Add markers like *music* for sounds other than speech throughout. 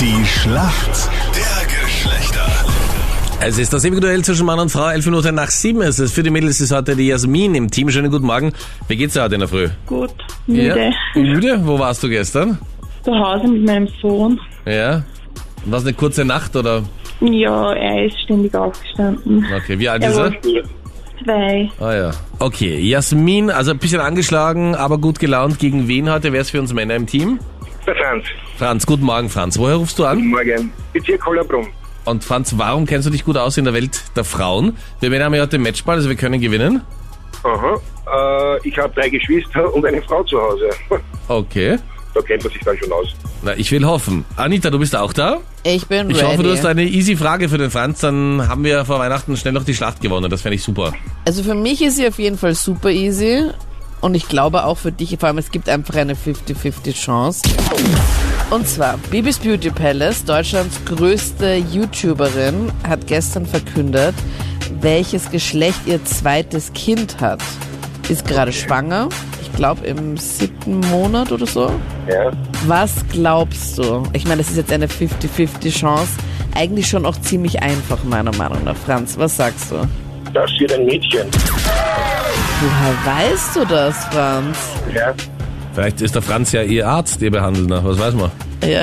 Die Schlacht der Geschlechter. Es ist das ewige Duell zwischen Mann und Frau. Elf Minuten nach sieben ist es. Für die Mädels ist heute die Jasmin im Team. Schönen guten Morgen. Wie geht's dir heute in der Früh? Gut, müde. Ja? Müde? Wo warst du gestern? Zu Hause mit meinem Sohn. Ja. War es eine kurze Nacht oder? Ja, er ist ständig aufgestanden. Okay, wie alt Er ist er? zwei. Ah ja. Okay, Jasmin, also ein bisschen angeschlagen, aber gut gelaunt. Gegen wen heute? Wer ist für uns Männer im Team? Der Franz. Franz, guten Morgen, Franz. Woher rufst du an? Morgen. Bezirk Hollerbrunn. Und Franz, warum kennst du dich gut aus in der Welt der Frauen? Wir Männer haben ja heute den Matchball, also wir können gewinnen. Aha. Äh, ich habe drei Geschwister und eine Frau zu Hause. *laughs* Okay. da kennt man sich dann schon aus. Na, ich will hoffen. Anita, du bist auch da? Ich bin Ich ready. hoffe, du hast eine easy Frage für den Franz. Dann haben wir vor Weihnachten schnell noch die Schlacht gewonnen. Das fände ich super. also für mich ist sie auf jeden Fall super easy. Und ich glaube auch für dich, vor allem es gibt einfach eine 50-50 Chance. Und zwar, Bibis Beauty Palace, Deutschlands größte YouTuberin, hat gestern verkündet, welches Geschlecht ihr zweites Kind hat. Ist gerade schwanger. Ich glaube im siebten Monat oder so. Ja. Was glaubst du? Ich meine, das ist jetzt eine 50-50 Chance. Eigentlich schon auch ziemlich einfach, meiner Meinung nach. Franz, was sagst du? Das wird ein Mädchen. Woher weißt du das, Franz? Ja. Vielleicht ist der Franz ja ihr Arzt, ihr behandelt nach. Was weiß man? Ja.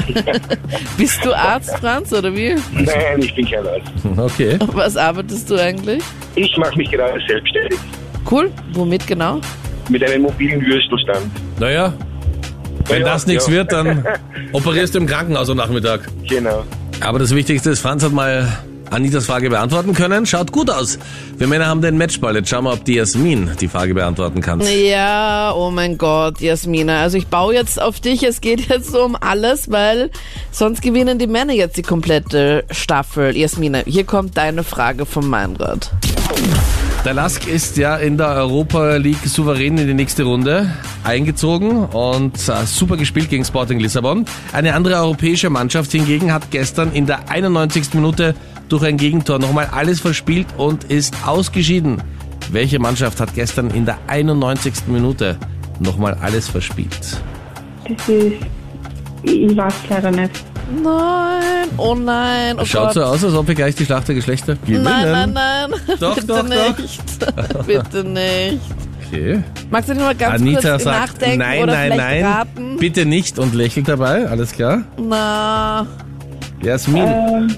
*laughs* Bist du Arzt, Franz, oder wie? Nein, ich bin kein Arzt. Okay. Was arbeitest du eigentlich? Ich mache mich gerade selbstständig. Cool. Womit genau? Mit einem mobilen Würstelstand. Naja, wenn Ja, das nichts ja. wird, dann *laughs* operierst du im Krankenhaus am Nachmittag. Genau. Aber das Wichtigste ist, Franz hat mal Anitas Frage beantworten können. Schaut gut aus. Wir Männer haben den Matchball. Jetzt schauen wir, ob die Jasmin die Frage beantworten kann. Ja, oh mein Gott, Jasmina. Also ich baue jetzt auf dich. Es geht jetzt so um alles, weil sonst gewinnen die Männer jetzt die komplette Staffel. Jasmina, hier kommt deine Frage von Meinrad. Der Lask ist ja in der Europa League souverän in die nächste Runde eingezogen und äh, super gespielt gegen Sporting Lissabon. Eine andere europäische Mannschaft hingegen hat gestern in der 91. Minute durch ein Gegentor nochmal alles verspielt und ist ausgeschieden. Welche Mannschaft hat gestern in der 91. Minute nochmal alles verspielt? Das ist. Ich weiß leider nicht. Nein, oh nein, oh Schaut Gott. so aus, als ob wir gleich die Schlacht der Geschlechter gewinnen. Nein, nein, nein. Doch, Bitte doch, doch. nicht. *laughs* Bitte nicht. Okay. Magst du dich mal ganz Anita kurz sagt nachdenken nein, oder nein, vielleicht nein. raten? Bitte nicht und lächelt dabei, alles klar? Na. Jasmin, Ähm,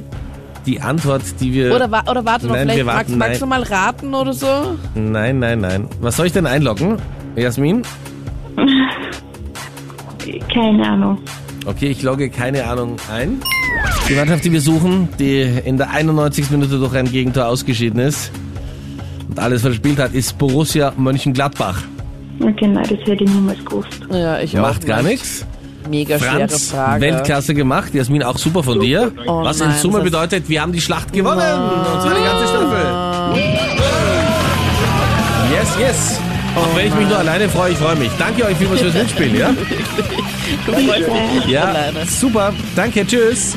die Antwort, die wir... Oder, wa oder warte noch, vielleicht magst, warten, magst nein. du mal raten oder so? Nein, nein, nein. Was soll ich denn einloggen? Jasmin? *laughs* keine Ahnung. Okay, ich logge keine Ahnung ein. Die Mannschaft, die wir suchen, die in der 91. Minute durch ein Gegentor ausgeschieden ist und alles verspielt hat, ist Borussia Mönchengladbach. Okay, nein, das hätte ich niemals gewusst. Ja, ich Macht auch gar nicht. nichts. Mega schwere Franz, Frage. Weltklasse gemacht. Jasmin, auch super von dir. Oh Was in nein, Summe das- bedeutet, wir haben die Schlacht gewonnen. Und zwar die ganze Staffel. Yes, yes. Auch wenn ich mich nur alleine freue, ich freue mich. Danke euch vielmals fürs Mitspielen, *laughs* ja? Ja, super. Danke, tschüss.